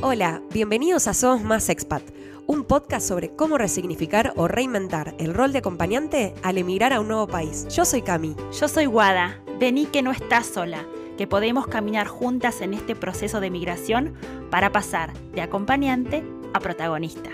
Hola, bienvenidos a Somos Más Expat, un podcast sobre cómo resignificar o reinventar el rol de acompañante al emigrar a un nuevo país. Yo soy Cami. Yo soy Guada. Vení que no estás sola, que podemos caminar juntas en este proceso de migración para pasar de acompañante a protagonista.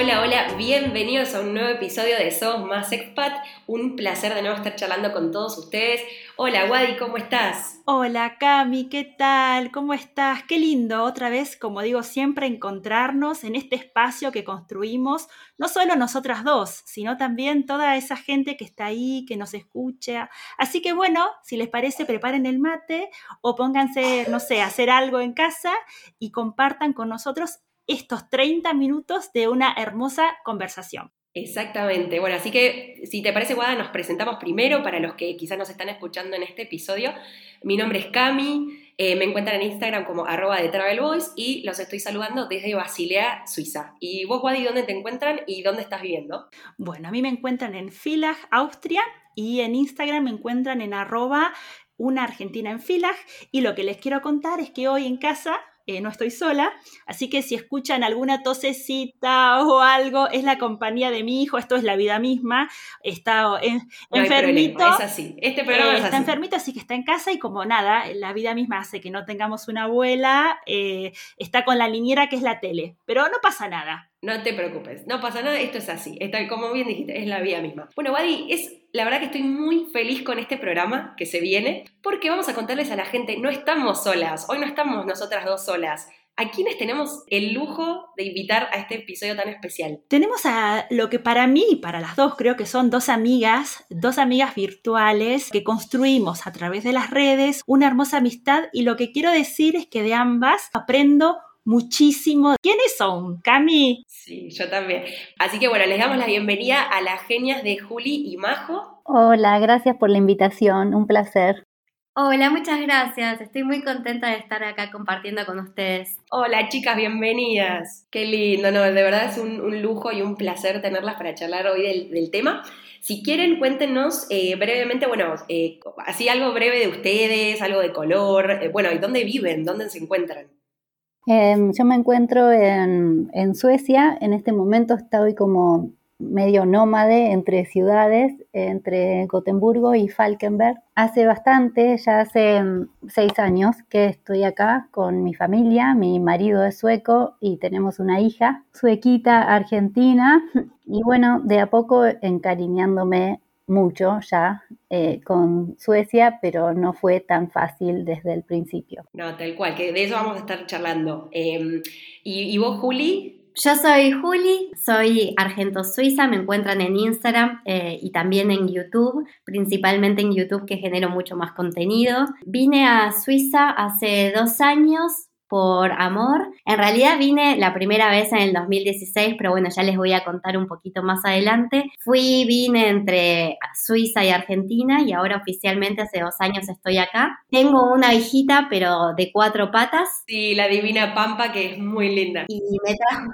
Hola, hola, bienvenidos a un nuevo episodio de Somos Más Expat. Un placer de nuevo estar charlando con todos ustedes. Hola, Wadi, ¿cómo estás? Hola, Cami, ¿qué tal? ¿Cómo estás? Qué lindo otra vez, como digo siempre, encontrarnos en este espacio que construimos, no solo nosotras dos, sino también toda esa gente que está ahí, que nos escucha. Así que bueno, si les parece, preparen el mate o pónganse, no sé, hacer algo en casa y compartan con nosotros estos 30 minutos de una hermosa conversación. Exactamente. Bueno, así que si te parece, Guada, nos presentamos primero para los que quizás nos están escuchando en este episodio. Mi nombre es Cami, eh, me encuentran en Instagram como arroba de Travel Boys y los estoy saludando desde Basilea, Suiza. ¿Y vos, Wadi, dónde te encuentran y dónde estás viviendo? Bueno, a mí me encuentran en Filag, Austria, y en Instagram me encuentran en arroba una argentina en Filag. Y lo que les quiero contar es que hoy en casa eh, no estoy sola, así que si escuchan alguna tosecita o algo, es la compañía de mi hijo, esto es la vida misma, está enfermito. es así, este programa eh, está enfermito, así que está en casa y como nada, la vida misma hace que no tengamos una abuela, eh, está con la niñera que es la tele, pero no pasa nada. No te preocupes, no pasa nada, esto es así, está, como bien dijiste, es la vida misma. Bueno, Wadi, es la verdad que estoy muy feliz con este programa que se viene, porque vamos a contarles a la gente, no estamos solas, hoy no estamos nosotras dos solas. ¿A quiénes tenemos el lujo de invitar a este episodio tan especial? Tenemos a lo que para mí y para las dos creo que son dos amigas, dos amigas virtuales que construimos a través de las redes una hermosa amistad y lo que quiero decir es que de ambas aprendo muchísimo. ¿Quiénes son, Cami? Sí, yo también. Así que bueno, les damos la bienvenida a las genias de Juli y Majo. Hola, gracias por la invitación, un placer. Hola, muchas gracias. Estoy muy contenta de estar acá compartiendo con ustedes. Hola chicas, bienvenidas. Qué lindo, no, de verdad es un, lujo y un placer tenerlas para charlar hoy del, tema. Si quieren, cuéntenos eh, brevemente, bueno, eh, así algo breve de ustedes, algo de color, eh, bueno, ¿y dónde viven? ¿Dónde se encuentran? Em, yo me encuentro en, en, Suecia, en este momento estoy como medio nómade entre ciudades, entre Gotemburgo y Falkenberg. Hace bastante, ya hace mm, seis años que estoy acá con mi familia, mi marido es sueco y tenemos una hija suequita argentina y bueno, de a poco encariñándome mucho ya eh, con Suecia, pero no fue tan fácil desde el principio. No, tal cual, que de eso vamos a estar charlando. Em, ¿y, vos, Juli? Yo soy Juli, soy argento-suiza, me encuentran en Instagram eh, y también en YouTube, principalmente en YouTube que genero mucho más contenido. Vine a Suiza hace dos años por amor. En realidad vine la primera vez en el 2016, pero bueno, ya les voy a contar un poquito más adelante. Fui, vine entre Suiza y Argentina y ahora oficialmente hace dos años estoy acá. Tengo una hijita, pero de cuatro patas. Sí, la divina Pampa, que es muy linda. Y me trajo,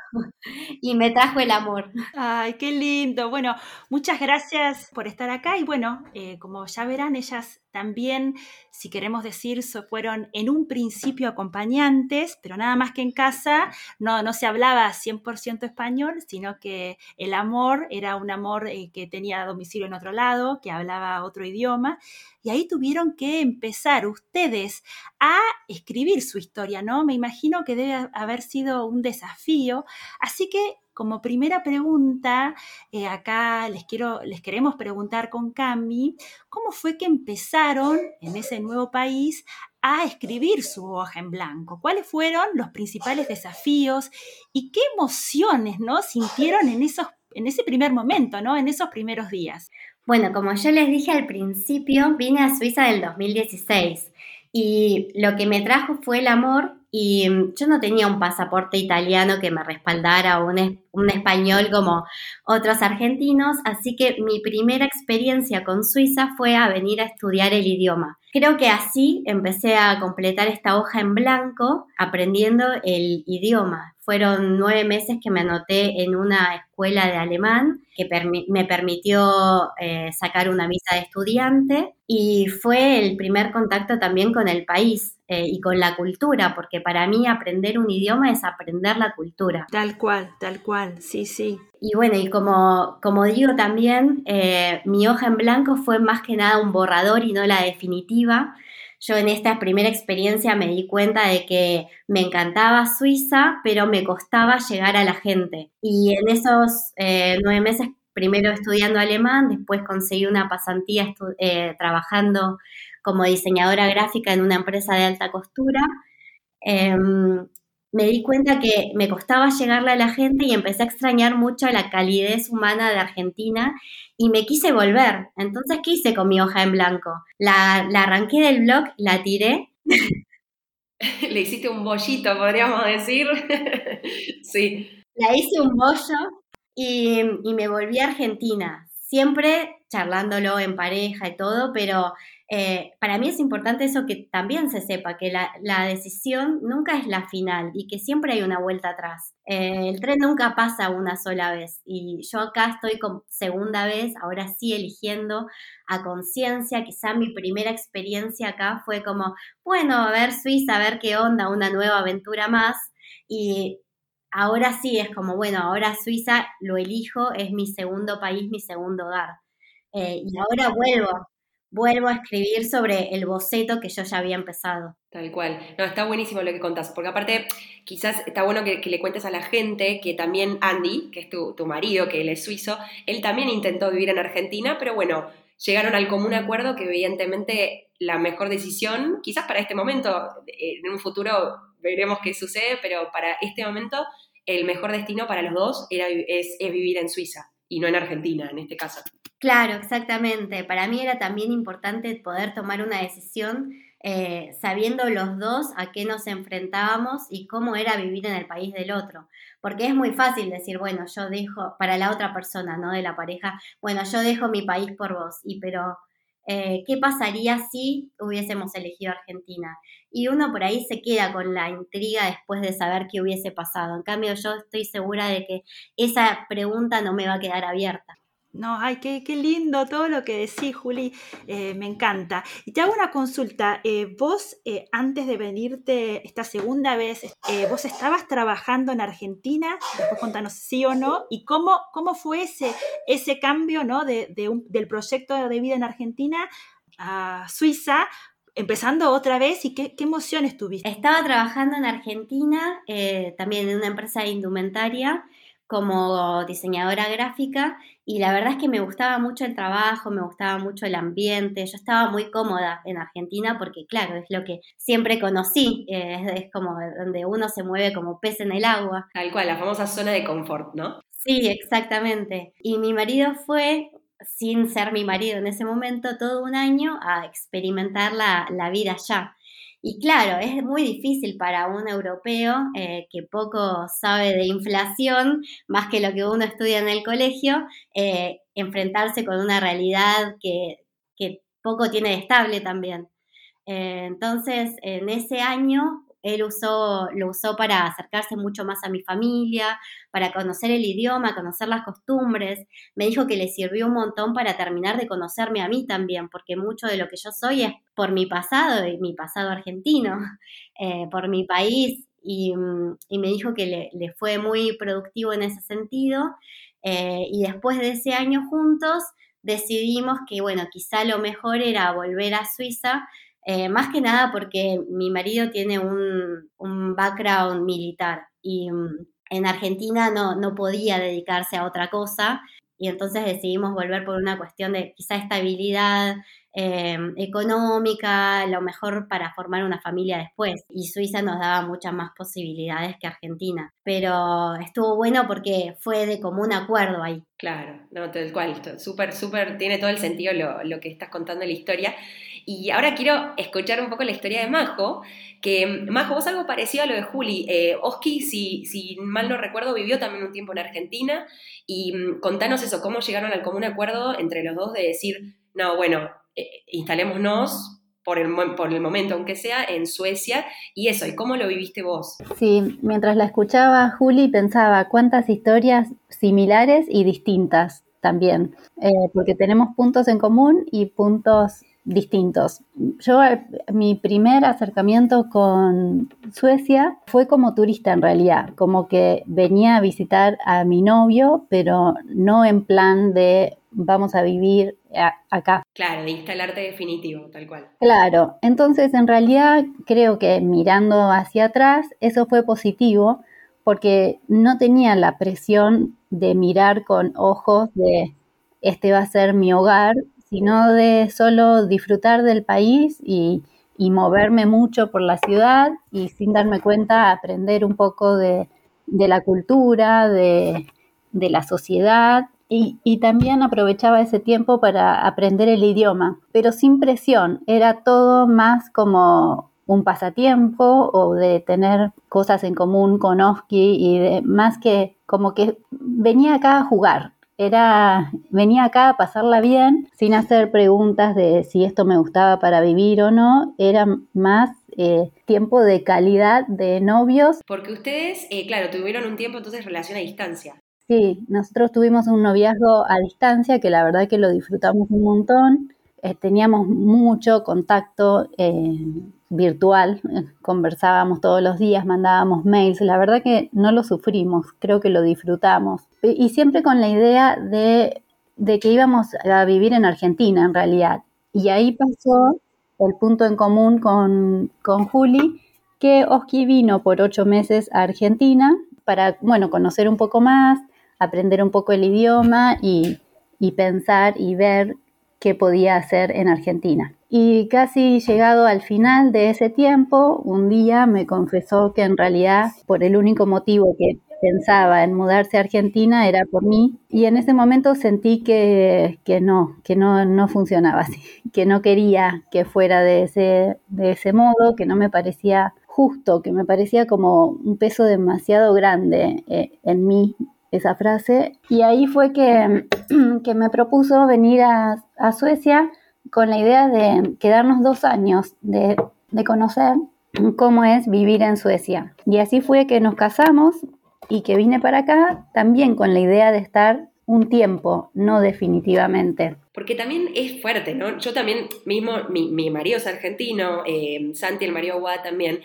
y me trajo el amor. Ay, qué lindo. Bueno, muchas gracias por estar acá y bueno, eh, como ya verán, ellas también, si queremos decir, fueron en un principio acompañantes, pero nada más que en casa no, no se hablaba 100% español, sino que el amor era un amor eh, que tenía domicilio en otro lado, que hablaba otro idioma, y ahí tuvieron que empezar ustedes a escribir su historia, ¿no? Me imagino que debe haber sido un desafío, así que como primera pregunta, eh, acá les, quiero, les queremos preguntar con Cami, ¿cómo fue que empezaron en ese nuevo país a escribir su hoja en blanco? ¿Cuáles fueron los principales desafíos y qué emociones ¿no? sintieron en, esos, en ese primer momento, ¿no? en esos primeros días? Bueno, como yo les dije al principio, vine a Suiza del 2016 y lo que me trajo fue el amor y mm, yo no tenía un pasaporte italiano que me respaldara o un, un, español como otros argentinos, así que mi primera experiencia con Suiza fue a venir a estudiar el idioma. Creo que así empecé a completar esta hoja en blanco aprendiendo el idioma. Fueron nueve meses que me anoté en una escuela de alemán que me permitió eh, sacar una visa de estudiante y fue el primer contacto también con el país eh, y con la cultura, porque para mí aprender un idioma es aprender la cultura. Tal cual, tal cual, sí, sí. Y bueno, y como, como digo también, eh, mi hoja en blanco fue más que nada un borrador y no la definitiva. Yo en esta primera experiencia me di cuenta de que me encantaba Suiza, pero me costaba llegar a la gente. Y en esos eh, nueve meses, primero estudiando alemán, después conseguí una pasantía trabajando como diseñadora gráfica en una empresa de alta costura, em, me di cuenta que me costaba llegarle a la gente y empecé a extrañar mucho la calidez humana de Argentina y me quise volver. Entonces, ¿qué hice con mi hoja en blanco? La, arranqué del blog, la tiré. Le hiciste un bollito, podríamos decir. sí. La hice un bollo y, y me volví a Argentina. Siempre charlándolo en pareja y todo, pero eh, para mí es importante eso que también se sepa, que la, decisión nunca es la final y que siempre hay una vuelta atrás. Eh, el tren nunca pasa una sola vez y yo acá estoy con segunda vez, ahora sí eligiendo a conciencia, quizá mi primera experiencia acá fue como, bueno, a ver Suiza, a ver qué onda, una nueva aventura más y ahora sí es como, bueno, ahora Suiza lo elijo, es mi segundo país, mi segundo hogar. Eh, y ahora vuelvo, vuelvo a escribir sobre el boceto que yo ya había empezado. Tal cual. No, está buenísimo lo que contás, porque aparte quizás está bueno que, le cuentes a la gente que también Andy, que es tu, marido, que él es suizo, él también intentó vivir en Argentina, pero bueno, llegaron al común acuerdo que evidentemente la mejor decisión, quizás para este momento, en un futuro veremos qué sucede, pero para este momento el mejor destino para los dos era, es vivir en Suiza y no en Argentina en este caso. Claro, exactamente. Para mí era también importante poder tomar una decisión eh, sabiendo los dos a qué nos enfrentábamos y cómo era vivir en el país del otro. Porque es muy fácil decir, bueno, yo dejo, para la otra persona, ¿no? De la pareja, bueno, yo dejo mi país por vos, y pero, eh, ¿qué pasaría si hubiésemos elegido Argentina? Y uno por ahí se queda con la intriga después de saber qué hubiese pasado. En cambio, yo estoy segura de que esa pregunta no me va a quedar abierta. No, ay, qué, lindo todo lo que decís, Juli, eh, me encanta. Y te hago una consulta. Eh, vos, eh, antes de venirte esta segunda vez, vos estabas trabajando en Argentina, después contanos sí o no, y cómo, cómo fue ese, ese cambio ¿no? de, del proyecto de vida en Argentina a Suiza, empezando otra vez y qué, qué emociones tuviste. Estaba trabajando en Argentina, también en una empresa de indumentaria como diseñadora gráfica y la verdad es que me gustaba mucho el trabajo, me gustaba mucho el ambiente, yo estaba muy cómoda en Argentina porque claro, es lo que siempre conocí, eh, es, como donde uno se mueve como pez en el agua. Tal cual, la famosa zona de confort, ¿no? Sí, exactamente. Y mi marido fue, sin ser mi marido en ese momento, todo un año a experimentar la, la vida allá. Y claro, es muy difícil para un europeo eh, que poco sabe de inflación, más que lo que uno estudia en el colegio, eh, enfrentarse con una realidad que, poco tiene de estable también. Eh, entonces, en ese año él usó, lo usó para acercarse mucho más a mi familia, para conocer el idioma, conocer las costumbres. Me dijo que le sirvió un montón para terminar de conocerme a mí también, porque mucho de lo que yo soy es por mi pasado y mi pasado argentino, eh, por mi país. Y, me dijo que le, fue muy productivo en ese sentido. Eh, y después de ese año juntos, decidimos que, bueno, quizá lo mejor era volver a Suiza eh, más que nada porque mi marido tiene un, background militar y mm, en Argentina no, no podía dedicarse a otra cosa y entonces decidimos volver por una cuestión de quizá estabilidad eh, económica, lo mejor para formar una familia después. Y Suiza nos daba muchas más posibilidades que Argentina. Pero estuvo bueno porque fue de común acuerdo ahí. Claro, no, tal cual, súper, súper, tiene todo el sentido lo, lo que estás contando en la historia. Y ahora quiero escuchar un poco la historia de Majo, que Majo, vos algo parecido a lo de Juli. Eh, Oski, si, mal no recuerdo, vivió también un tiempo en Argentina y mm, contanos eso, cómo llegaron al común acuerdo entre los dos de decir, no, bueno, eh, instalémonos por el, por el momento, aunque sea, en Suecia. Y eso, ¿y cómo lo viviste vos? Sí, mientras la escuchaba Juli pensaba cuántas historias similares y distintas también, eh, porque tenemos puntos en común y puntos distintos. Yo, eh, mi primer acercamiento con Suecia fue como turista en realidad, como que venía a visitar a mi novio, pero no en plan de vamos a vivir acá. Claro, de instalarte definitivo, tal cual. Claro, entonces en realidad creo que mirando hacia atrás, eso fue positivo porque no tenía la presión de mirar con ojos de este va a ser mi hogar, sino de solo disfrutar del país y, moverme mucho por la ciudad y sin darme cuenta aprender un poco de, la cultura, de, la sociedad. Y, y, también aprovechaba ese tiempo para aprender el idioma, pero sin presión, era todo más como un pasatiempo o de tener cosas en común con Oski y de, más que como que venía acá a jugar, era, venía acá a pasarla bien, sin hacer preguntas de si esto me gustaba para vivir o no, era más eh, tiempo de calidad de novios. Porque ustedes, eh, claro, tuvieron un tiempo entonces relación a distancia. Sí, nosotros tuvimos un noviazgo a distancia que la verdad que lo disfrutamos un montón. Eh, teníamos mucho contacto virtual, conversábamos todos los días, mandábamos mails, la verdad que no lo sufrimos, creo que lo disfrutamos. Y siempre con la idea de, que íbamos a vivir en Argentina en realidad. Y ahí pasó el punto en común con, con Juli, que Oski vino por ocho meses a Argentina para, bueno, conocer un poco más, aprender un poco el idioma y, y pensar y ver qué podía hacer en Argentina. Y casi llegado al final de ese tiempo, un día me confesó que en realidad por el único motivo que pensaba en mudarse a Argentina era por mí y en ese momento sentí que, que no, que no, no, funcionaba así, que no quería que fuera de ese, de ese modo, que no me parecía justo, que me parecía como un peso demasiado grande eh, en mí esa frase y ahí fue que, que me propuso venir a, a Suecia con la idea de quedarnos dos años, de, conocer cómo es vivir en Suecia. Y así fue que nos casamos y que vine para acá también con la idea de estar un tiempo, no definitivamente. Porque también es fuerte, ¿no? Yo también mismo, mi, marido es argentino, eh, Santi, el marido también,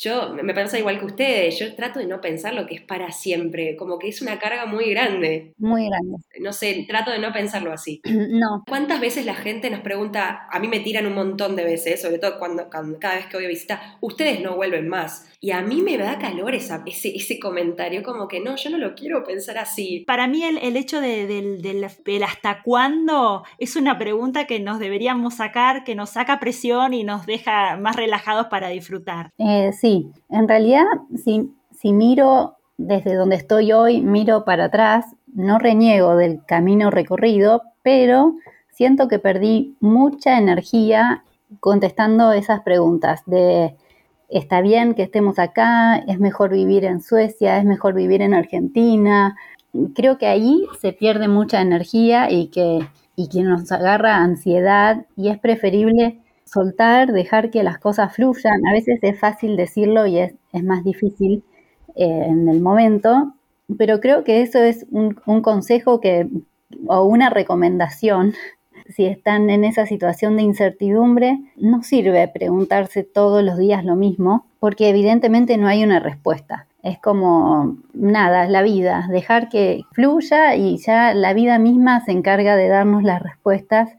yo me pasa igual que ustedes, yo trato de no pensar lo que es para siempre, como que es una carga muy grande. Muy grande. No sé, trato de no pensarlo así. No. ¿Cuántas veces la gente nos pregunta, a mí me tiran un montón de veces, sobre todo cuando, cada vez que voy a visitar, ustedes no vuelven más? Y a mí me da calor esa, ese, ese comentario, como que no, yo no lo quiero pensar así. Para mí el, el hecho de, del, del, hasta cuándo es una pregunta que nos deberíamos sacar, que nos saca presión y nos deja más relajados para disfrutar. Eh, sí Sí, en realidad, si, si miro desde donde estoy hoy, miro para atrás, no reniego del camino recorrido, pero siento que perdí mucha energía contestando esas preguntas de está bien que estemos acá, es mejor vivir en Suecia, es mejor vivir en Argentina. Creo que ahí se pierde mucha energía y que, y que nos agarra ansiedad y es preferible soltar, dejar que las cosas fluyan. A veces es fácil decirlo y es, más difícil eh, en el momento, pero creo que eso es un, consejo que, o una recomendación. Si están en esa situación de incertidumbre, no sirve preguntarse todos los días lo mismo, porque evidentemente no hay una respuesta. Es como nada, es la vida, dejar que fluya y ya la vida misma se encarga de darnos las respuestas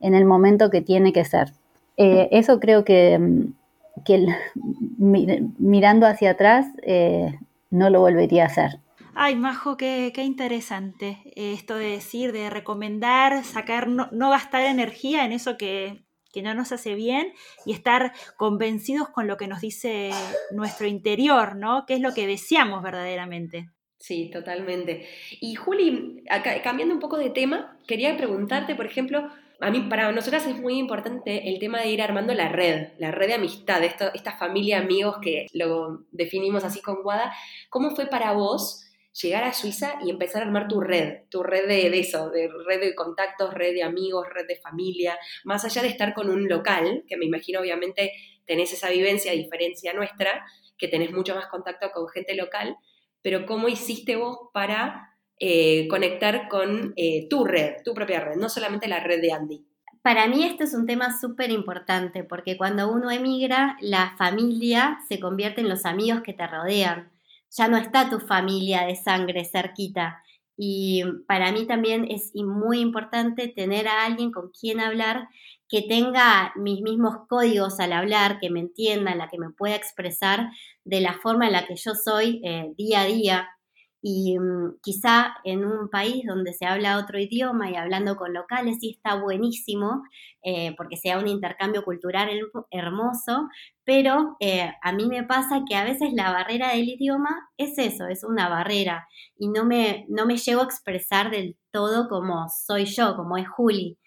en el momento que tiene que ser. Eh, eso creo que, mm, mirando hacia atrás eh, no lo volvería a hacer. Ay, Majo, qué, interesante esto de decir, de recomendar, sacar, no, gastar energía en eso que, que, no nos hace bien y estar convencidos con lo que nos dice nuestro interior, ¿no? ¿Qué es lo que deseamos verdaderamente? Sí, totalmente. Y Juli, cambiando un poco de tema, quería preguntarte, por ejemplo, a mí, para nosotras es muy importante el tema de ir armando la red, la red de amistad, esta familia de amigos que lo definimos así con Guada. ¿Cómo fue para vos llegar a Suiza y empezar a armar tu red, tu red de, de, eso, de red de contactos, red de amigos, red de familia, más allá de estar con un local, que me imagino obviamente tenés esa vivencia, a diferencia nuestra, que tenés mucho más contacto con gente local, pero ¿cómo hiciste vos para eh, conectar con eh, tu red, tu propia red, no solamente la red de Andy? Para mí esto es un tema súper importante porque cuando uno emigra, la familia se convierte en los amigos que te rodean. Ya no está tu familia de sangre cerquita. Y para mí también es muy importante tener a alguien con quien hablar que tenga mis mismos códigos al hablar, que me entienda, la que me pueda expresar de la forma en la que yo soy eh, día a día. Y mm, quizá en un país donde se habla otro idioma y hablando con locales sí está buenísimo, eh, porque sea un intercambio cultural hermoso, pero eh, a mí me pasa que a veces la barrera del idioma es eso, es una barrera, y no me, no me llego a expresar del todo como soy yo, como es Juli.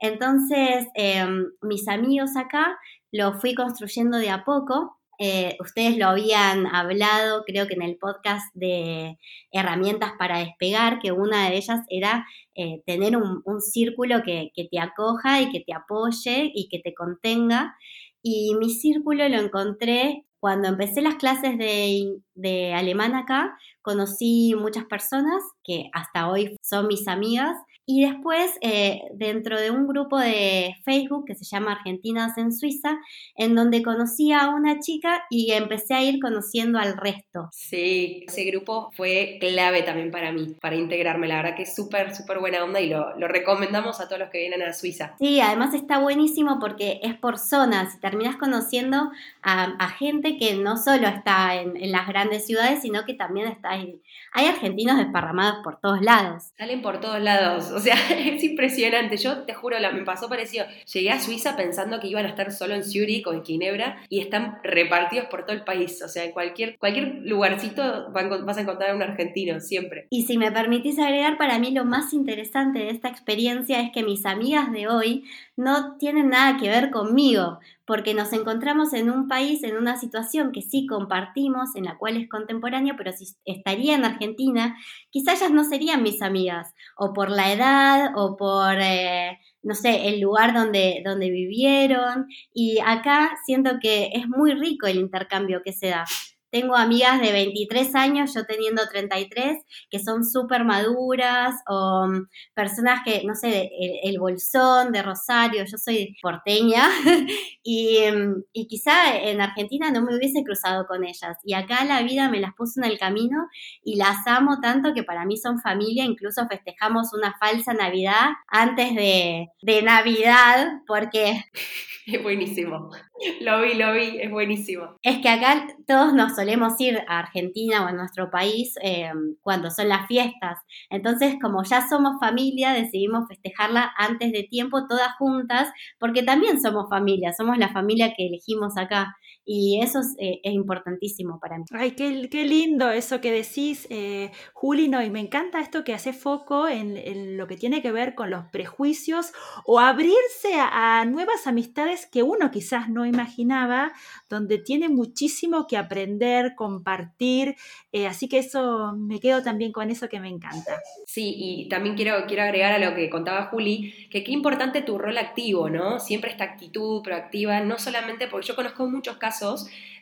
Entonces, em, mis amigos acá lo fui construyendo de a poco eh, ustedes lo habían hablado, creo que en el podcast de herramientas para despegar, que una de ellas era eh, tener un, círculo que, te acoja y que te apoye y que te contenga. Y mi círculo lo encontré cuando empecé las clases de, de alemán acá, conocí muchas personas que hasta hoy son mis amigas y después, eh, dentro de un grupo de Facebook que se llama Argentinas en Suiza, en donde conocí a una chica y empecé a ir conociendo al resto. Sí, ese grupo fue clave también para mí, para integrarme. La verdad que es súper, súper buena onda y lo, lo, recomendamos a todos los que vienen a Suiza. Sí, además está buenísimo porque es por zonas terminas conociendo a, gente que no solo está en, en, las grandes ciudades, sino que también está ahí. Hay argentinos desparramados por todos lados. Salen por todos lados o sea, es impresionante. Yo te juro, me pasó parecido. Llegué a Suiza pensando que iban a estar solo en Zurich o en Ginebra y están repartidos por todo el país. O sea, en cualquier, cualquier lugarcito vas a encontrar a un argentino, siempre. Y si me permitís agregar, para mí lo más interesante de esta experiencia es que mis amigas de hoy no tienen nada que ver conmigo, porque nos encontramos en un país, en una situación que sí compartimos, en la cual es contemporánea, pero si estaría en Argentina, quizás ellas no serían mis amigas, o por la edad, o por, eh, no sé, el lugar donde, donde vivieron. Y acá siento que es muy rico el intercambio que se da. Tengo amigas de 23 años, yo teniendo 33, que son súper maduras, o mm, personas que, no sé, el, Bolsón de Rosario, yo soy porteña, y, mm, y, quizá en Argentina no me hubiese cruzado con ellas. Y acá la vida me las puso en el camino y las amo tanto que para mí son familia, incluso festejamos una falsa Navidad antes de Navidad, porque... Es buenísimo. Lo vi, lo vi, es buenísimo. Es que acá todos nos solemos ir a Argentina o a nuestro país eh, cuando son las fiestas. Entonces, como ya somos familia, decidimos festejarla antes de tiempo, todas juntas, porque también somos familia, somos la familia que elegimos acá. Y eso es, eh, importantísimo para mí. Ay, qué, qué lindo eso que decís, eh, Juli, no, y me encanta esto que hace foco en, lo que tiene que ver con los prejuicios o abrirse a nuevas amistades que uno quizás no imaginaba, donde tiene muchísimo que aprender, compartir, eh, así que eso me quedo también con eso que me encanta. Sí, y también quiero, quiero agregar a lo que contaba Juli, que qué importante tu rol activo, ¿no? Siempre esta actitud proactiva, no solamente porque yo conozco muchos casos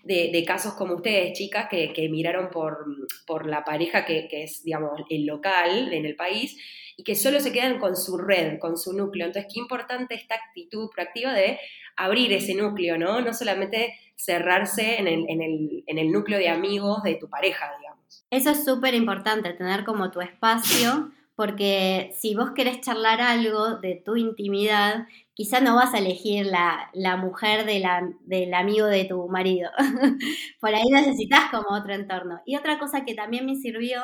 de, casos como ustedes, chicas, que, miraron por, por la pareja que, es, digamos, el local en el país y que solo se quedan con su red, con su núcleo. Entonces, qué importante esta actitud proactiva de abrir ese núcleo, ¿no? No solamente cerrarse en el, núcleo de amigos de tu pareja, digamos. Eso es súper importante, tener como tu espacio, porque si vos querés charlar algo de tu intimidad, quizá no vas a elegir la, mujer del amigo de tu marido. Por ahí necesitas como otro entorno. Y otra cosa que también me sirvió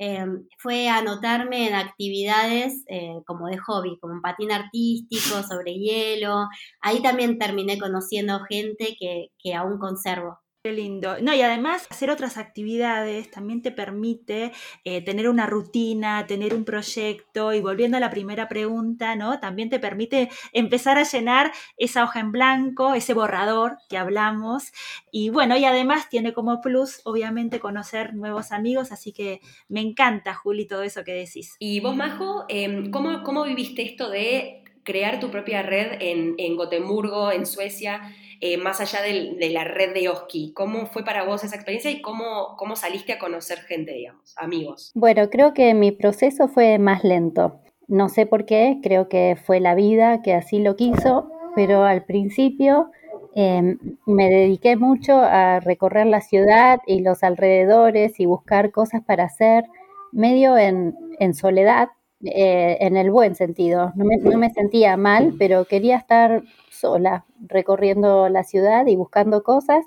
Em, fue anotarme en actividades eh, como de hobby, como un patín artístico, sobre hielo. Ahí también terminé conociendo gente que, que aún conservo. Qué lindo. No, y además hacer otras actividades también te permite eh, tener una rutina, tener un proyecto y volviendo a la primera pregunta, ¿no? También te permite empezar a llenar esa hoja en blanco, ese borrador que hablamos. Y bueno, y además tiene como plus, obviamente, conocer nuevos amigos, así que me encanta, Juli, todo eso que decís. Y vos, Majo, em, ¿cómo, cómo viviste esto de crear tu propia red en, en Gotemburgo, en Suecia? Eh, más allá de la red de Oski. ¿Cómo fue para vos esa experiencia y cómo, cómo saliste a conocer gente, digamos, amigos? Bueno, creo que mi proceso fue más lento. No sé por qué, creo que fue la vida que así lo quiso, pero al principio em, me dediqué mucho a recorrer la ciudad y los alrededores y buscar cosas para hacer, medio en, soledad, eh, en el buen sentido. No me, no me, sentía mal, pero quería estar sola, recorriendo la ciudad y buscando cosas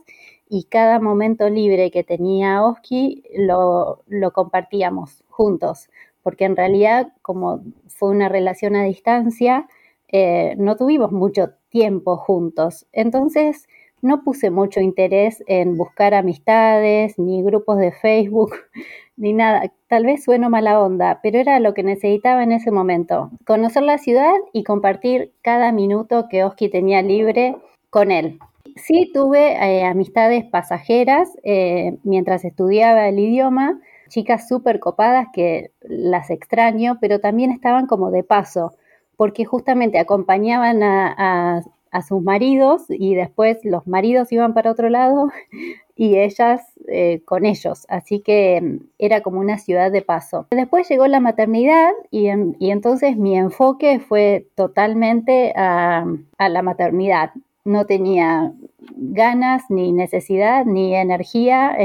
y cada momento libre que tenía Oski lo, lo compartíamos juntos, porque en realidad como fue una relación a distancia, eh, no tuvimos mucho tiempo juntos. Entonces no puse mucho interés en buscar amistades, ni grupos de Facebook, ni nada. Tal vez sueno mala onda, pero era lo que necesitaba en ese momento. Conocer la ciudad y compartir cada minuto que Oski tenía libre con él. Sí tuve eh, amistades pasajeras eh, mientras estudiaba el idioma, chicas súper copadas que las extraño, pero también estaban como de paso, porque justamente acompañaban a a sus maridos y después los maridos iban para otro lado y ellas eh, con ellos. Así que mm, era como una ciudad de paso. Después llegó la maternidad y, entonces mi enfoque fue totalmente a, a la maternidad. No tenía ganas, ni necesidad, ni energía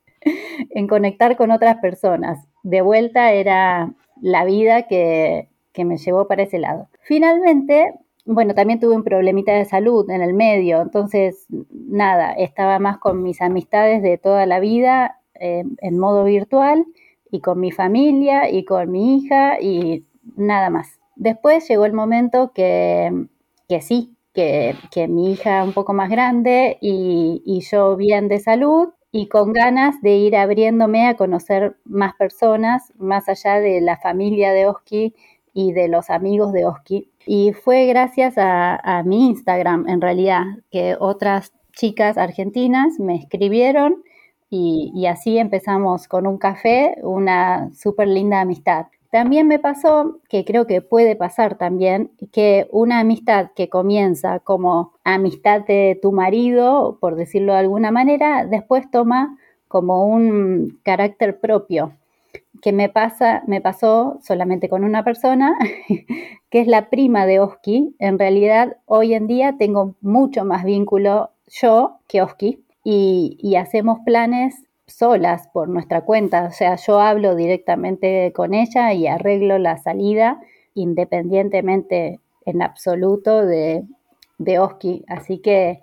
en conectar con otras personas. De vuelta era la vida que, que me llevó para ese lado. Finalmente bueno, también tuve un problemita de salud en el medio, entonces nada, estaba más con mis amistades de toda la vida eh, en modo virtual y con mi familia y con mi hija y nada más. Después llegó el momento que, que sí, que, que, mi hija un poco más grande y, y yo bien de salud y con ganas de ir abriéndome a conocer más personas, más allá de la familia de Oski y de los amigos de Oski. Y fue gracias a, mi Instagram, en realidad, que otras chicas argentinas me escribieron y, así empezamos con un café, una súper linda amistad. También me pasó, que creo que puede pasar también, que una amistad que comienza como amistad de tu marido, por decirlo de alguna manera, después toma como un carácter propio que me pasa, me pasó solamente con una persona, que es la prima de Oski. En realidad, hoy en día tengo mucho más vínculo yo que Oski y, hacemos planes solas por nuestra cuenta. O sea, yo hablo directamente con ella y arreglo la salida independientemente en absoluto de, de Oski. Así que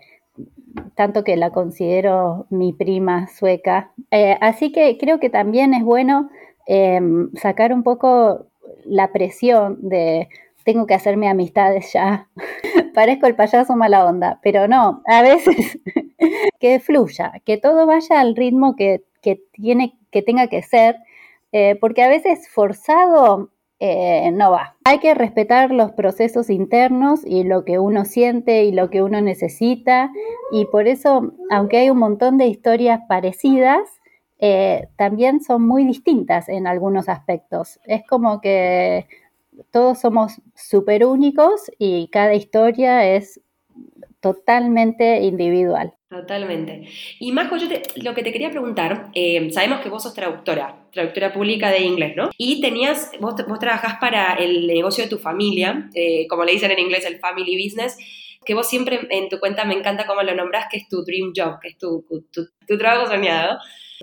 tanto que la considero mi prima sueca. Eh, así que creo que también es bueno Em, sacar un poco la presión de tengo que hacerme amistades ya. Parezco el payaso mala onda, pero no, a veces que fluya, que todo vaya al ritmo que, tiene, que tenga que ser, eh, porque a veces forzado eh, no va. Hay que respetar los procesos internos y lo que uno siente y lo que uno necesita, y por eso, aunque hay un montón de historias parecidas, eh, también son muy distintas en algunos aspectos. Es como que todos somos súper únicos y cada historia es totalmente individual. Totalmente. Y Majo, yo lo que te quería preguntar, eh, sabemos que vos sos traductora, traductora pública de inglés, ¿no? Y tenías, vos, vos trabajás para el negocio de tu familia, eh, como le dicen en inglés, el family business, que vos siempre en tu cuenta me encanta cómo lo nombras, que es tu dream job, que es tu trabajo soñado.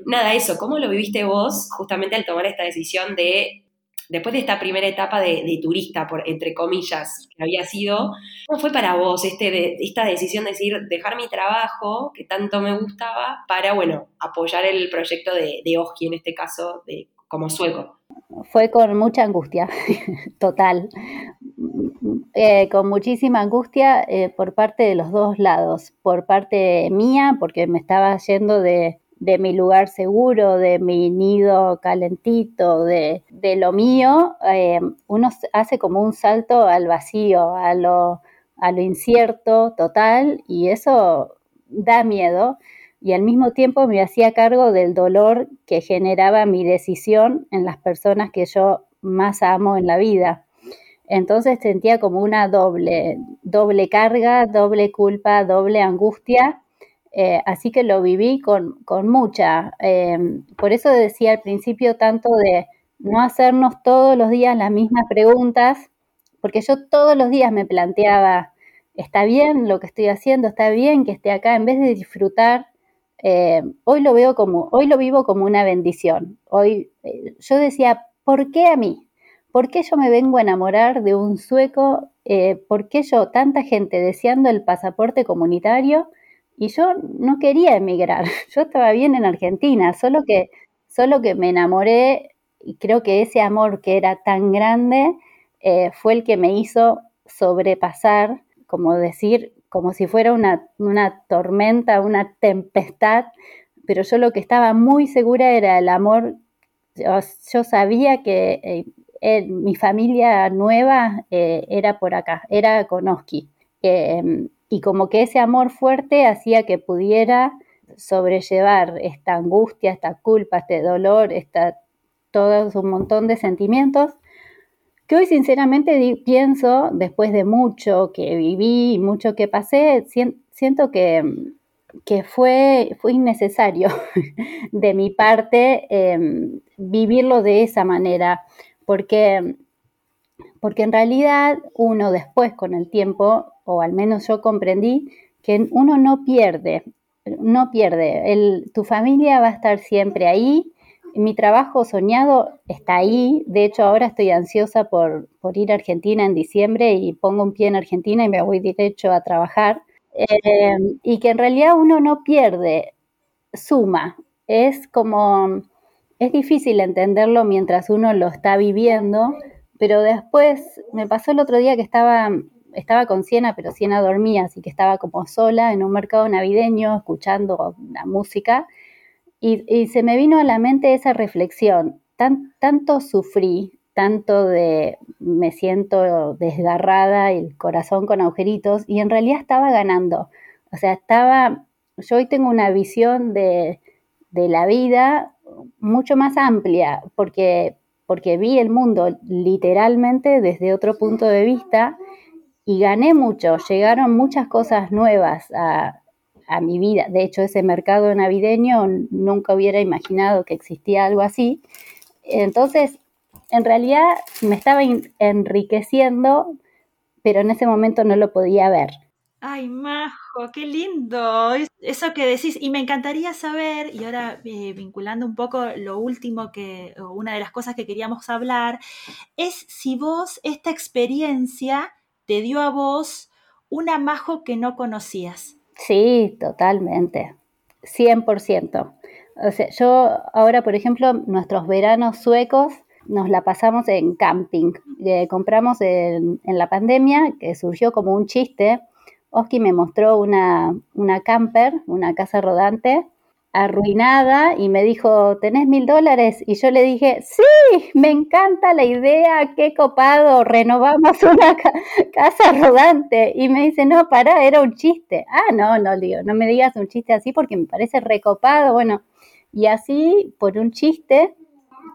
Nada, eso, ¿cómo lo viviste vos justamente al tomar esta decisión de, después de esta primera etapa de, turista, por, entre comillas, que había sido, ¿cómo fue para vos este, esta decisión de decir, dejar mi trabajo, que tanto me gustaba, para, bueno, apoyar el proyecto de, de Oski, en este caso, de, como sueco? Fue con mucha angustia, total, eh, con muchísima angustia eh, por parte de los dos lados, por parte mía, porque me estaba yendo de, mi lugar seguro, de mi nido calentito, de, lo mío, eh, uno hace como un salto al vacío, a lo, a lo incierto total, y eso da miedo. Y al mismo tiempo me hacía cargo del dolor que generaba mi decisión en las personas que yo más amo en la vida. Entonces sentía como una doble, doble carga, doble culpa, doble angustia. Eh, así que lo viví con, mucha. Eh, por eso decía al principio tanto de no hacernos todos los días las mismas preguntas, porque yo todos los días me planteaba, ¿está bien lo que estoy haciendo? ¿Está bien que esté acá? En vez de disfrutar, eh, hoy lo veo como, hoy lo vivo como una bendición. Hoy yo decía, ¿por qué a mí? ¿por qué yo me vengo a enamorar de un sueco? Eh, ¿Por qué yo, tanta gente deseando el pasaporte comunitario? Y yo no quería emigrar, yo estaba bien en Argentina, solo que, solo que me enamoré y creo que ese amor que era tan grande eh, fue el que me hizo sobrepasar, como decir, como si fuera una, una tormenta, una tempestad, pero yo lo que estaba muy segura era el amor yo, sabía que eh, mi familia nueva eh, era por acá, era Konoski. Em, y como que ese amor fuerte hacía que pudiera sobrellevar esta angustia, esta culpa, este dolor, esta, todo un montón de sentimientos que hoy sinceramente pienso, después de mucho que viví y mucho que pasé, siento que, que fue, fue innecesario de mi parte em, vivirlo de esa manera porque, porque en realidad uno después con el tiempo, o al menos yo comprendí, que uno no pierde, no pierde, tu familia va a estar siempre ahí, mi trabajo soñado está ahí, de hecho ahora estoy ansiosa por, ir a Argentina en diciembre y pongo un pie en Argentina y me voy derecho a trabajar, eh, y que en realidad uno no pierde, suma, es como es difícil entenderlo mientras uno lo está viviendo, pero después me pasó el otro día que estaba, estaba con Siena, pero Siena dormía, así que estaba como sola en un mercado navideño escuchando la música y, se me vino a la mente esa reflexión. Tan, tanto sufrí, tanto de me siento desgarrada el corazón con agujeritos y en realidad estaba ganando. O sea, estaba, yo hoy tengo una visión de, de la vida mucho más amplia, porque, porque vi el mundo literalmente desde otro punto de vista y gané mucho, llegaron muchas cosas nuevas a, a mi vida. De hecho, ese mercado navideño nunca hubiera imaginado que existía algo así. Entonces, en realidad me estaba enriqueciendo, pero en ese momento no lo podía ver. Ay, Majo, qué lindo. Eso que decís, y me encantaría saber, y ahora eh, vinculando un poco lo último que, o una de las cosas que queríamos hablar, es si vos, esta experiencia te dio a vos una Majo que no conocías. Sí, totalmente, 100%. O sea, yo ahora, por ejemplo, nuestros veranos suecos nos la pasamos en camping. Eh, compramos en, en la pandemia, que surgió como un chiste, Oski me mostró una, una camper, una casa rodante, arruinada y me dijo, ¿tenés mil dólares? Y yo le dije, sí, me encanta la idea, qué copado, renovamos una casa rodante. Y me dice, no, pará, era un chiste. Ah, no, no, digo, no me digas un chiste así porque me parece recopado. Bueno, y así, por un chiste,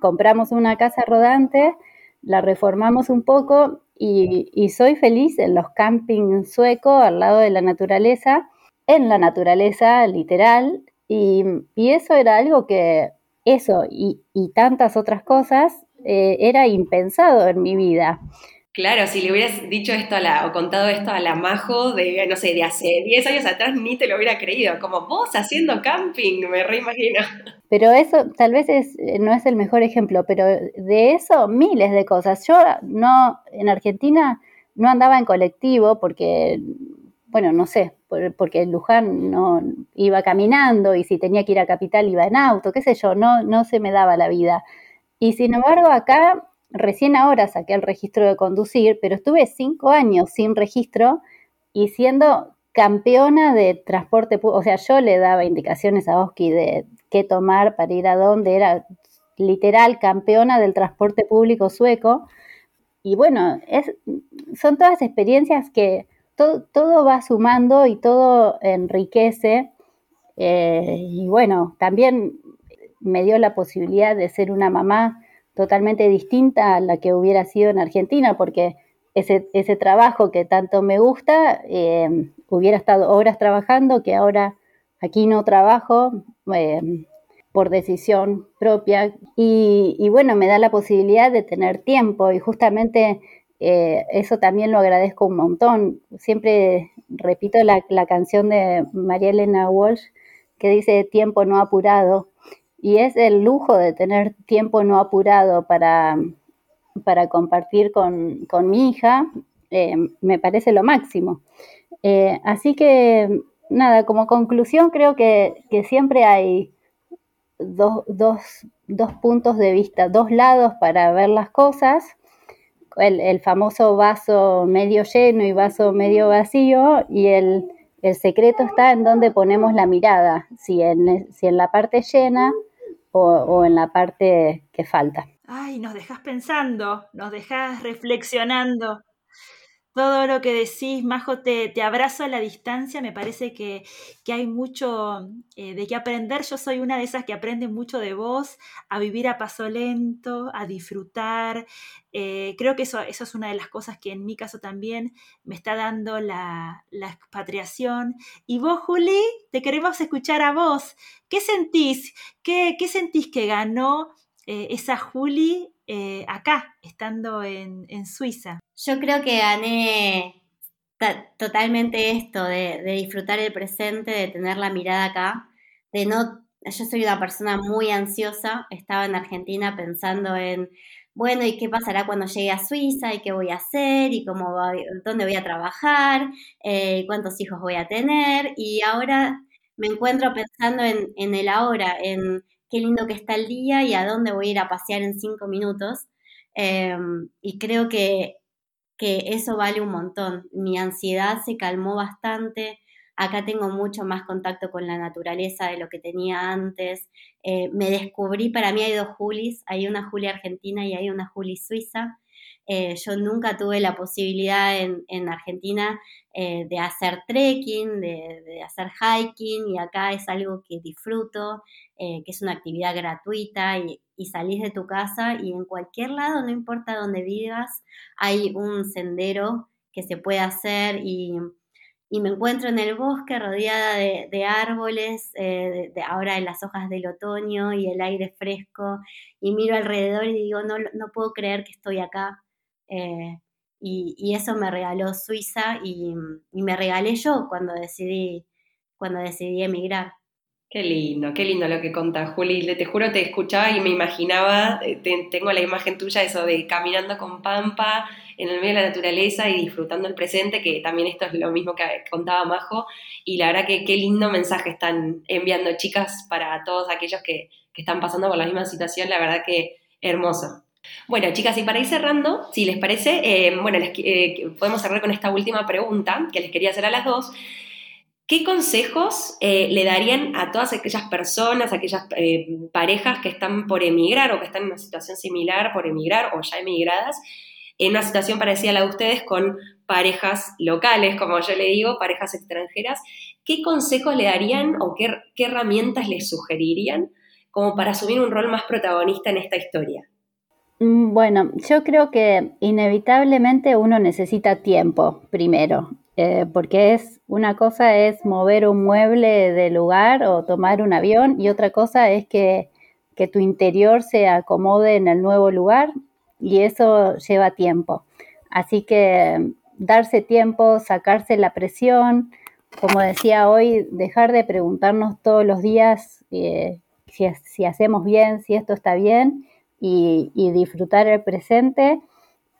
compramos una casa rodante, la reformamos un poco y, soy feliz en los campings suecos al lado de la naturaleza, en la naturaleza literal, y, eso era algo que, eso y, tantas otras cosas, eh, era impensado en mi vida. Claro, si le hubieras dicho esto a la, o contado esto a la Majo de, no sé, de hace 10 años atrás, ni te lo hubiera creído. Como vos haciendo camping, me reimagino. Pero eso tal vez es, no es el mejor ejemplo, pero de eso miles de cosas. Yo no, en Argentina no andaba en colectivo porque, bueno, no sé, porque en Luján no iba caminando y si tenía que ir a Capital iba en auto, qué sé yo, no, no se me daba la vida. Y sin embargo acá recién ahora saqué el registro de conducir, pero estuve cinco años sin registro y siendo campeona de transporte público, o sea, yo le daba indicaciones a Oski de qué tomar para ir a dónde, era literal campeona del transporte público sueco. Y bueno, son todas experiencias que todo, va sumando y todo enriquece. Eh, y bueno, también me dio la posibilidad de ser una mamá totalmente distinta a la que hubiera sido en Argentina, porque ese, ese trabajo que tanto me gusta, eh, hubiera estado horas trabajando, que ahora aquí no trabajo eh, por decisión propia. Y, bueno, me da la posibilidad de tener tiempo y justamente eh, eso también lo agradezco un montón. Siempre repito la, la canción de María Elena Walsh que dice tiempo no apurado y es el lujo de tener tiempo no apurado para, para compartir con, mi hija, eh, me parece lo máximo. Eh, así que, nada, como conclusión creo que, siempre hay dos, puntos de vista, dos lados para ver las cosas. El, famoso vaso medio lleno y vaso medio vacío y el, secreto está en donde ponemos la mirada, si en, si en la parte llena o, en la parte que falta. Ay, nos dejas pensando, nos dejas reflexionando. Todo lo que decís, Majo, te, te abrazo a la distancia, me parece que, hay mucho eh, de qué aprender. Yo soy una de esas que aprende mucho de vos, a vivir a paso lento, a disfrutar. Eh, creo que eso, eso es una de las cosas que en mi caso también me está dando la, la expatriación. Y vos, Juli, te queremos escuchar a vos. ¿Qué sentís? ¿Qué, qué sentís que ganó eh, esa Juli eh, acá, estando en, Suiza? Yo creo que gané totalmente esto de, disfrutar el presente, de tener la mirada acá, de no, yo soy una persona muy ansiosa, estaba en Argentina pensando en, bueno, ¿y qué pasará cuando llegue a Suiza? ¿Y qué voy a hacer? ¿Y cómo dónde voy a trabajar? Eh, ¿Cuántos hijos voy a tener? Y ahora me encuentro pensando en, en el ahora, en qué lindo que está el día y a dónde voy a ir a pasear en cinco minutos. Em, y creo que, que eso vale un montón. Mi ansiedad se calmó bastante. Acá tengo mucho más contacto con la naturaleza de lo que tenía antes. Eh, me descubrí, para mí hay dos Julis, hay una Juli argentina y hay una Juli suiza. Eh, yo nunca tuve la posibilidad en, Argentina eh, de hacer trekking, de, hacer hiking, y acá es algo que disfruto, eh, que es una actividad gratuita y, salís de tu casa y en cualquier lado, no importa dónde vivas, hay un sendero que se puede hacer y, me encuentro en el bosque rodeada de, árboles, ahora en las hojas del otoño y el aire fresco, y miro alrededor y digo, no, no puedo creer que estoy acá. Eh, y, eso me regaló Suiza y, me regalé yo cuando decidí, cuando decidí emigrar. Qué lindo, qué lindo lo que contás, Juli. Te juro, te escuchaba y me imaginaba, eh, tengo la imagen tuya, eso de caminando con Pampa en el medio de la naturaleza y disfrutando el presente, que también esto es lo mismo que contaba Majo. Y la verdad que qué lindo mensaje están enviando chicas para todos aquellos que, que están pasando por la misma situación. La verdad que hermoso. Bueno, chicas, y para ir cerrando, si les parece, eh, bueno, eh, podemos cerrar con esta última pregunta que les quería hacer a las dos. ¿Qué consejos eh, le darían a todas aquellas personas, aquellas parejas que están por emigrar o que están en una situación similar por emigrar o ya emigradas, en una situación parecida a la de ustedes con parejas locales, como yo le digo, parejas extranjeras? ¿Qué consejos le darían o qué, qué herramientas les sugerirían como para asumir un rol más protagonista en esta historia? Mm, bueno, yo creo que inevitablemente uno necesita tiempo primero, eh, porque es una cosa es mover un mueble de lugar o tomar un avión y otra cosa es que, que tu interior se acomode en el nuevo lugar y eso lleva tiempo. Así que darse tiempo, sacarse la presión, como decía hoy, dejar de preguntarnos todos los días eh, si, si hacemos bien, si esto está bien y, disfrutar el presente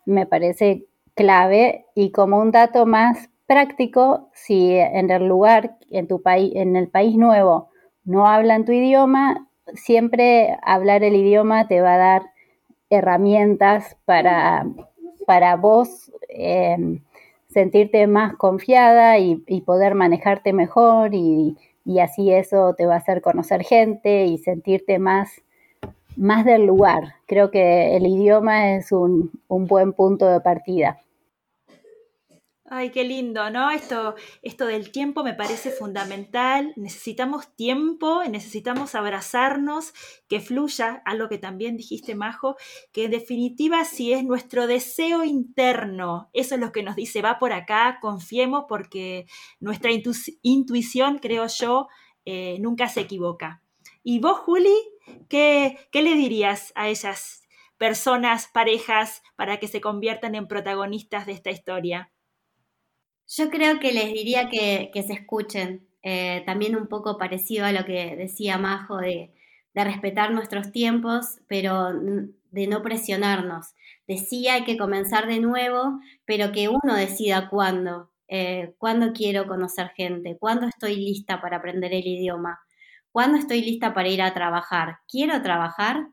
me parece clave y como un dato más práctico, si en el lugar, en tu país, en el país nuevo, no hablan tu idioma, siempre hablar el idioma te va a dar herramientas para, para vos em, sentirte más confiada y, poder manejarte mejor y, así eso te va a hacer conocer gente y sentirte más, más del lugar. Creo que el idioma es un buen punto de partida. Ay, qué lindo, ¿no? Esto, esto del tiempo me parece fundamental. Necesitamos tiempo, necesitamos abrazarnos, que fluya, algo que también dijiste, Majo, que en definitiva si es nuestro deseo interno, eso es lo que nos dice, va por acá, confiemos porque nuestra intuición, creo yo, eh, nunca se equivoca. ¿Y vos, Juli, qué, qué le dirías a esas personas, parejas, para que se conviertan en protagonistas de esta historia? Yo creo que les diría que, se escuchen, eh, también un poco parecido a lo que decía Majo de, respetar nuestros tiempos, pero de no presionarnos. Decía hay que comenzar de nuevo, pero que uno decida cuándo, eh, cuándo quiero conocer gente, cuándo estoy lista para aprender el idioma, cuándo estoy lista para ir a trabajar. ¿Quiero trabajar?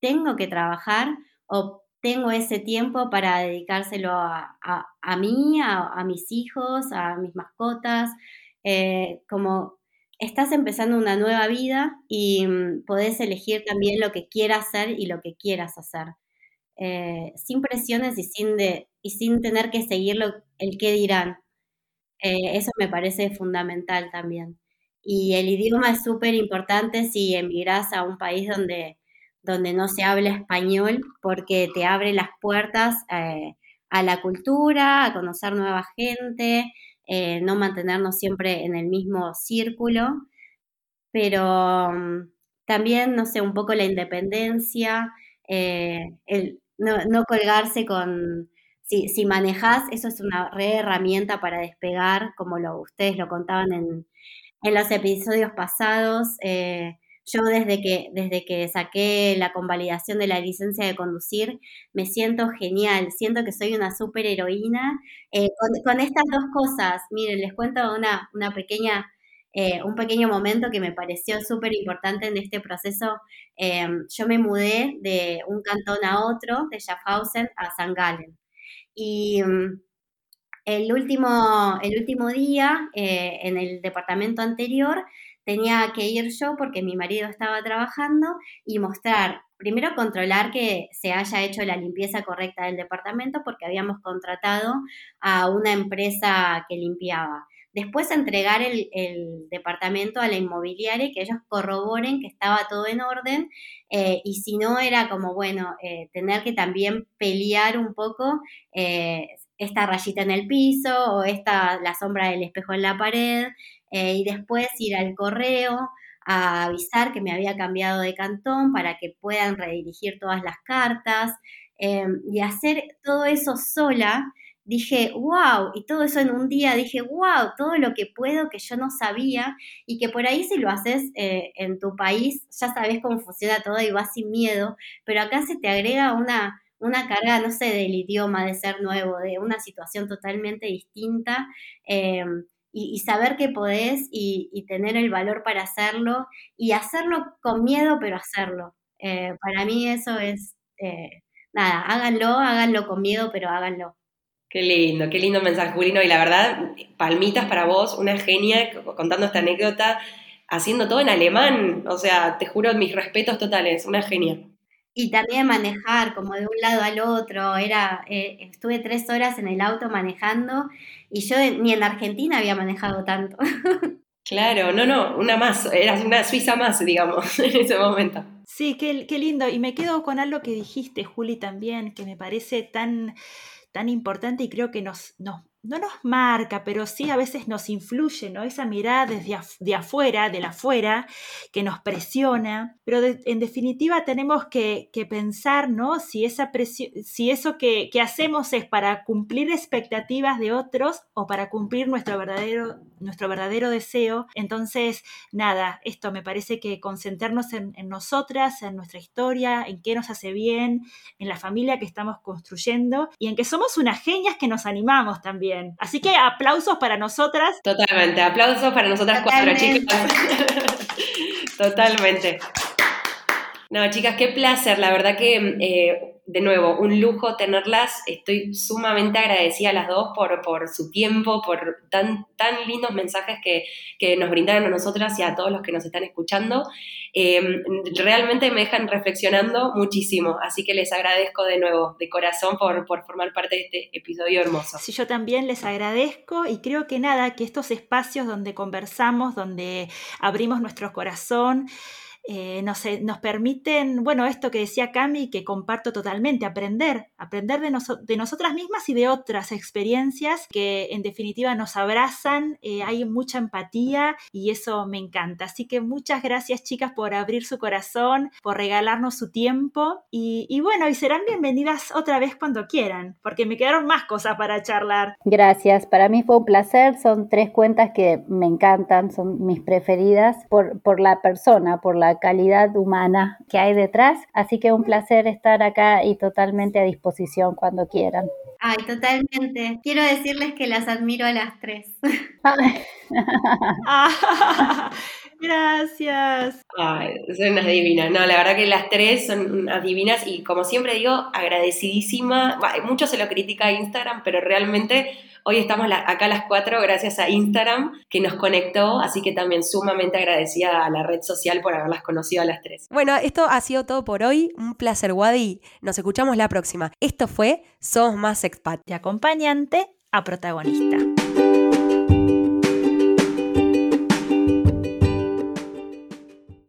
¿Tengo que trabajar? ¿O tengo ese tiempo para dedicárselo a, mí, a, mis hijos, a mis mascotas, eh, como estás empezando una nueva vida y mm, podés elegir también lo que quieras hacer y lo que quieras hacer, eh, sin presiones y sin, de, y sin tener que seguir el qué dirán. Eh, eso me parece fundamental también. Y el idioma es súper importante si emigrás a un país donde donde no se habla español porque te abre las puertas eh, a la cultura, a conocer nueva gente, eh, no mantenernos siempre en el mismo círculo, pero mm, también, no sé, un poco la independencia, eh, no, colgarse con... Si, si manejás, eso es una herramienta para despegar, como lo, ustedes lo contaban en, en los episodios pasados. Yo desde que, desde que saqué la convalidación de la licencia de conducir, me siento genial, siento que soy una superheroína. Eh, con, estas dos cosas, miren, les cuento una, una pequeña, eh, un pequeño momento que me pareció súper importante en este proceso. Em, yo me mudé de un cantón a otro, de Schaffhausen a San Gallen. Y mm, el último, el último día, eh, en el departamento anterior, tenía que ir yo porque mi marido estaba trabajando y mostrar, primero controlar que se haya hecho la limpieza correcta del departamento porque habíamos contratado a una empresa que limpiaba. Después entregar el, departamento a la inmobiliaria y que ellos corroboren que estaba todo en orden. Eh, y si no, era como, bueno, eh, tener que también pelear un poco eh, esta rayita en el piso o esta, la sombra del espejo en la pared. Eh, y después ir al correo a avisar que me había cambiado de cantón para que puedan redirigir todas las cartas em, y hacer todo eso sola. Dije, wow, y todo eso en un día, dije, wow, todo lo que puedo que yo no sabía y que por ahí si lo haces eh, en tu país, ya sabes cómo funciona todo y vas sin miedo, pero acá se te agrega una, una carga, no sé, del idioma, de ser nuevo, de una situación totalmente distinta. Em, y, saber que podés y, tener el valor para hacerlo y hacerlo con miedo, pero hacerlo. Eh, para mí eso es, eh, nada, háganlo, háganlo con miedo, pero háganlo. Qué lindo, qué lindo mensaje, Julino. Y la verdad, palmitas para vos, una genia contando esta anécdota, haciendo todo en alemán. O sea, te juro mis respetos totales, una genia y también manejar como de un lado al otro. Era, eh, estuve tres horas en el auto manejando y yo ni en Argentina había manejado tanto. Claro, no, no, una más, eras una Suiza más, digamos, en ese momento. Sí, qué, qué lindo. Y me quedo con algo que dijiste, Juli, también, que me parece tan, tan importante y creo que nos, nos no nos marca, pero sí a veces nos influye, ¿no? Esa mirada desde de afuera, de afuera, que nos presiona, pero en definitiva tenemos que, pensar, ¿no? Si, esa si eso que, hacemos es para cumplir expectativas de otros o para cumplir nuestro verdadero, nuestro verdadero deseo. Entonces, nada, esto me parece que concentrarnos en, en nosotras, en nuestra historia, en qué nos hace bien, en la familia que estamos construyendo y en que somos unas genias que nos animamos también Así que aplausos para nosotras. Totalmente, aplausos para nosotras cuatro chicas. Totalmente. No, chicas, qué placer. La verdad que, eh, de nuevo, un lujo tenerlas. Estoy sumamente agradecida a las dos por, por su tiempo, por tan, tan lindos mensajes que, que nos brindaron a nosotras y a todos los que nos están escuchando. Eh, realmente me dejan reflexionando muchísimo, así que les agradezco de nuevo, de corazón, por, por formar parte de este episodio hermoso. Sí, yo también les agradezco y creo que nada, que estos espacios donde conversamos, donde abrimos nuestro corazón, eh, nos, nos, permiten, bueno, esto que decía Cami, que comparto totalmente, aprender, aprender de, de, nosotras mismas y de otras experiencias que en definitiva nos abrazan, eh, hay mucha empatía y eso me encanta. Así que muchas gracias chicas por abrir su corazón, por regalarnos su tiempo y, y bueno, y serán bienvenidas otra vez cuando quieran, porque me quedaron más cosas para charlar. Gracias, para mí fue un placer, son tres cuentas que me encantan, son mis preferidas por, por la persona, por la calidad humana que hay detrás. Así que un placer estar acá y totalmente a disposición cuando quieran. Ay, totalmente. Quiero decirles que las admiro a las tres. Gracias. Ay, son unas divinas. No, la verdad que las tres son unas divinas y como siempre digo, agradecidísima. Mucho se lo critica a Instagram, pero realmente hoy estamos acá las cuatro gracias a Instagram que nos conectó, así que también sumamente agradecida a la red social por haberlas conocido a las tres. Bueno, esto ha sido todo por hoy. Un placer, Wadi. Nos escuchamos la próxima. Esto fue Somos Más Expat. De acompañante a protagonista.